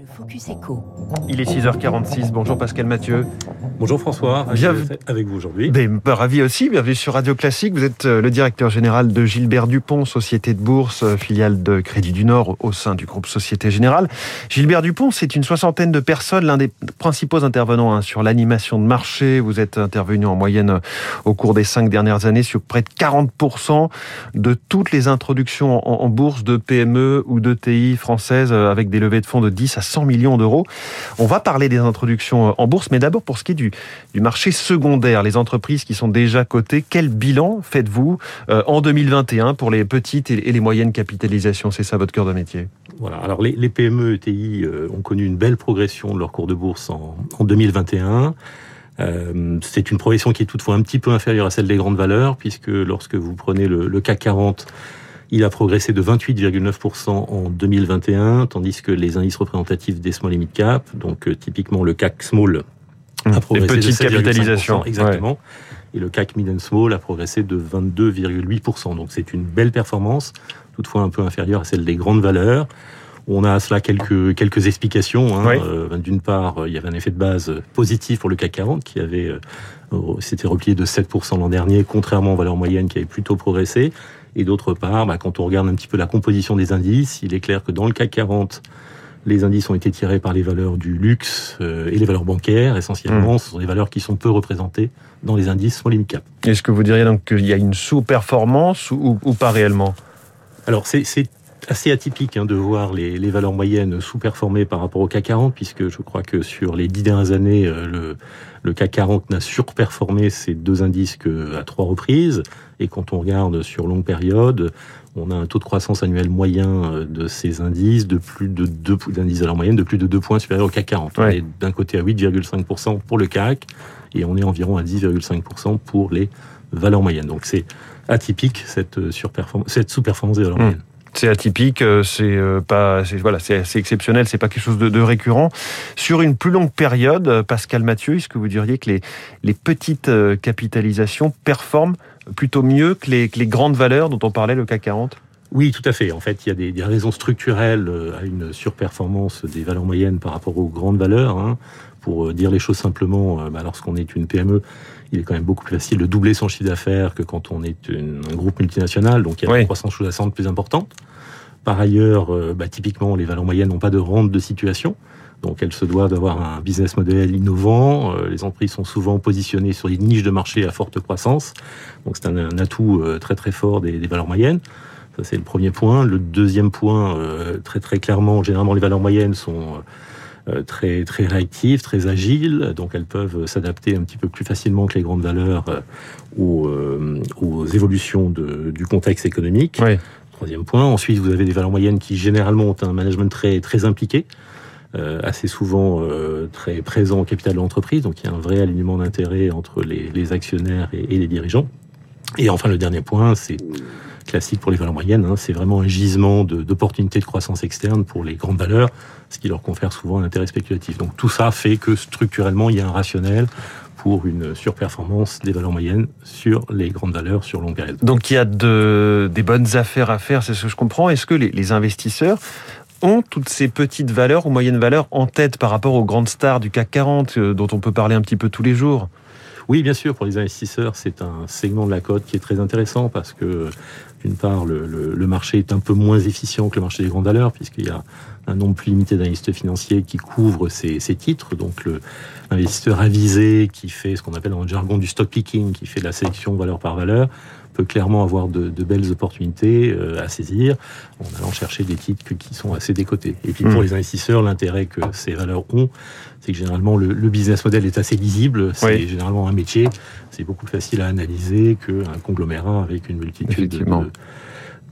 Le Focus Echo. Il est 6h46. Bonjour Pascal Mathieu. Bonjour François, Bienvenue. avec vous aujourd'hui. Ben, bah, ravi aussi. Bienvenue sur Radio Classique. Vous êtes euh, le directeur général de Gilbert Dupont, société de bourse, euh, filiale de Crédit du Nord au sein du groupe Société Générale. Gilbert Dupont, c'est une soixantaine de personnes, l'un des principaux intervenants hein, sur l'animation de marché. Vous êtes intervenu en moyenne euh, au cours des cinq dernières années sur près de 40% de toutes les introductions en, en bourse de PME ou de TI françaises avec des levées de fonds de 10 à 100 millions d'euros. On va parler des introductions euh, en bourse, mais d'abord pour ce qui est du, marché secondaire, les entreprises qui sont déjà cotées, quel bilan faites-vous euh, en 2021 pour les petites et les moyennes capitalisations? C'est ça votre cœur de métier Voilà. Alors les, les PME ETI euh, ont connu une belle progression de leur cours de bourse en, en 2021. Euh, c'est une progression qui est toutefois un petit peu inférieure à celle des grandes valeurs, puisque lorsque vous prenez le, le CAC 40, il a progressé de 28,9% en 2021, tandis que les indices représentatifs des small et mid cap, donc euh, typiquement le CAC small, a Les progressé petites de 7,5%, capitalisations. Exactement. Et le CAC Mid and Small a progressé de 22,8%. Donc c'est une belle performance, toutefois un peu inférieure à celle des grandes valeurs. On a à cela quelques, quelques explications. hein. Oui. Euh, D'une part, euh, il y avait un effet de base positif pour le CAC 40 qui avait euh, s'était replié de 7% l'an dernier, contrairement aux valeurs moyennes qui avaient plutôt progressé. Et d'autre part, bah, quand on regarde un petit peu la composition des indices, il est clair que dans le CAC 40, les indices ont été tirés par les valeurs du luxe euh, et les valeurs bancaires, essentiellement. Ce sont des valeurs qui sont peu représentées dans les indices small cap. Est-ce que vous diriez donc qu'il y a une sous-performance ou, ou pas réellement? Alors, c'est assez atypique hein, de voir les, les valeurs moyennes sous-performer par rapport au CAC 40, puisque je crois que sur les dix dernières années, euh, le, le CAC 40 n'a surperformé ces deux indices qu'à trois reprises. Et quand on regarde sur longue période, on a un taux de croissance annuel moyen euh, de ces indices de plus de 2 d'indices valeurs moyennes de plus de 2 points supérieurs au CAC 40. On est d'un côté à 8,5% pour le CAC et on est environ à 10,5% pour les valeurs moyennes. Donc c'est atypique cette, euh, cette sous-performance des valeurs Hmm. moyennes. C'est atypique, euh, c'est pas, voilà, c'est assez exceptionnel, c'est pas quelque chose de, de récurrent. Sur une plus longue période, Pascal Mathieu, est-ce que vous diriez que les, les petites capitalisations performent plutôt mieux que les, que les grandes valeurs dont on parlait, le CAC 40 Oui, tout à fait. En fait, il y a des, des raisons structurelles euh, à une surperformance des valeurs moyennes par rapport aux grandes valeurs. hein. Pour euh, dire les choses simplement, euh, bah, lorsqu'on est une PME, il est quand même beaucoup plus facile de doubler son chiffre d'affaires que quand on est une- un groupe multinational. Donc, il y a Oui. une croissance sous-jacente plus importante. Par ailleurs, bah, typiquement, les valeurs moyennes n'ont pas de rente de situation. Donc, elles se doivent d'avoir un business model innovant. Euh, les entreprises sont souvent positionnées sur des niches de marché à forte croissance. Donc, c'est un, un atout euh, très très fort des, des valeurs moyennes. Ça, c'est le premier point. Le deuxième point, euh, très très clairement, généralement, les valeurs moyennes sont très très réactives, très agiles, donc elles peuvent s'adapter un petit peu plus facilement que les grandes valeurs aux, aux évolutions de- du contexte économique. Oui. Troisième point. Ensuite, vous avez des valeurs moyennes qui généralement ont un management très très impliqué. Euh, assez souvent euh, très présent au capital de l'entreprise, donc il y a un vrai alignement d'intérêts entre les, actionnaires et, les dirigeants. Et enfin, le dernier point, c'est classique pour les valeurs moyennes, hein, c'est vraiment un gisement d'opportunités de, croissance externe pour les grandes valeurs, ce qui leur confère souvent un intérêt spéculatif. Donc tout ça fait que structurellement, il y a un rationnel pour une surperformance des valeurs moyennes sur les grandes valeurs sur longue période. Donc il y a de, des bonnes affaires à faire, c'est ce que je comprends. Est-ce que les investisseurs ont toutes ces petites valeurs ou moyennes valeurs en tête par rapport aux grandes stars du CAC 40 euh, dont on peut parler un petit peu tous les jours? Oui, bien sûr, pour les investisseurs, c'est un segment de la cote qui est très intéressant parce que, d'une part, le, le- le marché est un peu moins efficient que le marché des grandes valeurs puisqu'il y a un nombre plus limité d'analystes financiers qui couvrent ces, ces titres. Donc, l'investisseur avisé qui fait ce qu'on appelle dans le jargon du stock picking, qui fait de la sélection valeur par valeur, peut clairement avoir de, de belles opportunités euh, à saisir en allant chercher des titres que- qui sont assez décotés. Et puis, pour Mm. les investisseurs, l'intérêt que ces valeurs ont, c'est que généralement le, le business model est assez lisible. C'est Oui. généralement un métier. C'est beaucoup plus facile à analyser qu'un conglomérat avec une multitude de,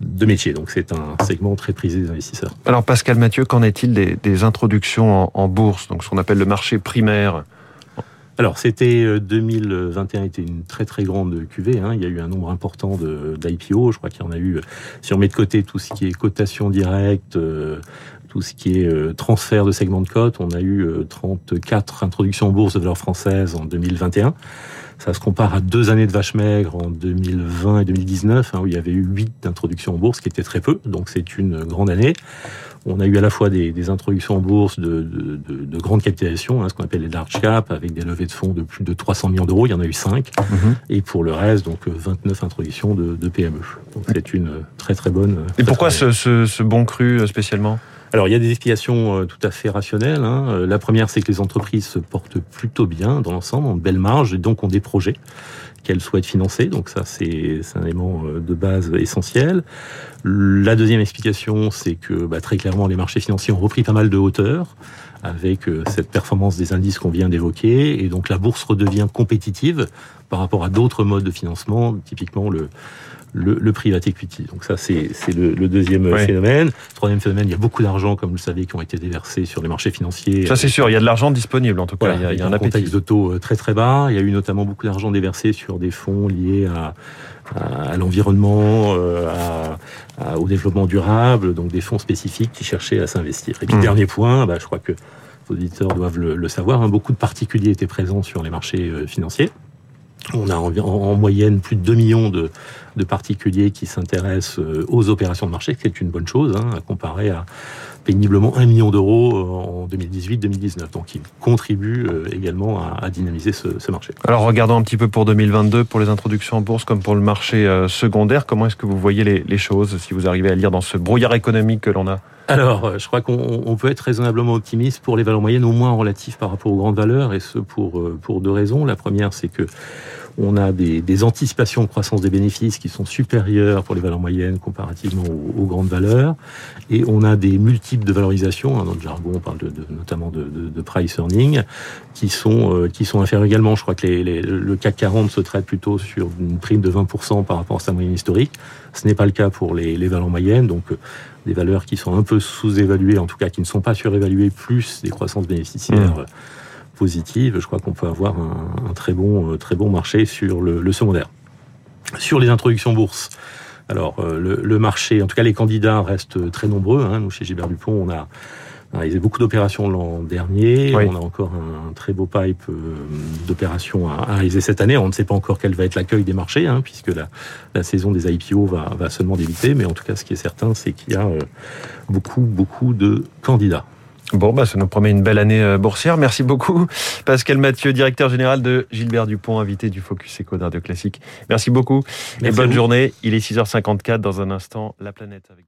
de métiers. Donc c'est un segment très prisé des investisseurs. Alors Pascal Mathieu, qu'en est-il des, des introductions en, en bourse, donc ce qu'on appelle le marché primaire? Alors, c'était euh, 2021 était une très très grande cuvée. Hein. Il y a eu un nombre important de- d'IPO. Je crois qu'il y en a eu. euh, Si on met de côté tout ce qui est cotation directe, euh, tout ce qui est euh, transfert de segments de cote, on a eu euh, 34 introductions en bourse de valeurs françaises en 2021. Ça se compare à deux années de vache maigre en 2020 et 2019, hein, où il y avait eu huit introductions en bourse, qui était très peu. Donc c'est une grande année. On a eu à la fois des, introductions en bourse de, de, de, de grande capitalisation, hein, ce qu'on appelle les large cap, avec des levées de fonds de plus de 300 millions d'euros. Il y en a eu 5. Mhm. Et pour le reste, donc 29 introductions de, PME. Donc c'est une très très bonne. Et pourquoi ce, ce, ce bon cru spécialement? Alors, il y a des explications tout à fait rationnelles. Hein. La première, c'est que les entreprises se portent plutôt bien dans l'ensemble, ont de belles marges et donc ont des projets qu'elles souhaitent financer. Donc ça, c'est un élément euh, de base essentiel. La deuxième explication, c'est que bah, très clairement, les marchés financiers ont repris pas mal de hauteur avec euh, cette performance des indices qu'on vient d'évoquer. Et donc la bourse redevient compétitive par rapport à d'autres modes de financement, typiquement le, le, le private equity. Donc ça, c'est le, le, deuxième phénomène. Troisième phénomène, il y a beaucoup d'argent, comme vous le savez, qui ont été déversés sur les marchés financiers. Ça, c'est sûr. Il y a de l'argent disponible, en tout cas. il, y a, un, contexte de taux euh, très très bas. Il y a eu notamment beaucoup d'argent déversé sur des fonds liés à, à, l'environnement, euh, à, au développement durable, donc des fonds spécifiques qui cherchaient à s'investir. Et puis, mmh. dernier point, bah, je crois que les auditeurs doivent le, le savoir, hein, beaucoup de particuliers étaient présents sur les marchés euh, financiers. On a en, moyenne plus de 2 millions de, particuliers qui s'intéressent euh, aux opérations de marché, ce qui est une bonne chose, hein, à comparer à péniblement 1 million d'euros euh, en 2018-2019. Donc il contribue euh, également à, dynamiser ce, marché. Alors regardons un petit peu pour 2022, pour les introductions en bourse comme pour le marché secondaire, comment est-ce que vous voyez les, les choses, si vous arrivez à lire dans ce brouillard économique que l'on a? Alors, je crois qu'on peut être raisonnablement optimiste pour les valeurs moyennes, au moins relatif par rapport aux grandes valeurs, et ce pour, pour deux raisons. La première, c'est que on a des, anticipations de croissance des bénéfices qui sont supérieures pour les valeurs moyennes comparativement aux, grandes valeurs. Et on a des multiples de valorisation, hein, dans le jargon on parle de, notamment de, price earning, qui sont, euh, qui sont inférieurs également. Je crois que le CAC 40 se traite plutôt sur une prime de 20% par rapport à sa moyenne historique. Ce n'est pas le cas pour les, valeurs moyennes, donc euh, des valeurs qui sont un peu sous-évaluées, en tout cas qui ne sont pas surévaluées, plus des croissances bénéficiaires. Mmh positive, je crois qu'on peut avoir un, très bon, euh, très bon marché sur le, secondaire. Sur les introductions bourse, alors euh, le, marché, en tout cas les candidats restent très nombreux. Hein. Nous chez Gilbert Dupont, on a réalisé beaucoup d'opérations l'an dernier. On a encore un, très beau pipe euh, d'opérations à, réaliser cette année. On ne sait pas encore quel va être l'accueil des marchés, hein, puisque la, la, saison des IPO va, va seulement débuter. Mais en tout cas, ce qui est certain, c'est qu'il y a beaucoup, beaucoup de candidats. Bon, bah, ça nous promet une belle année euh, boursière. Merci beaucoup, Pascal Mathieu, directeur général de Gilbert Dupont, invité du Focus Eco de Classique. Merci beaucoup et bonne journée. Il est 6h54 dans un instant, La planète avec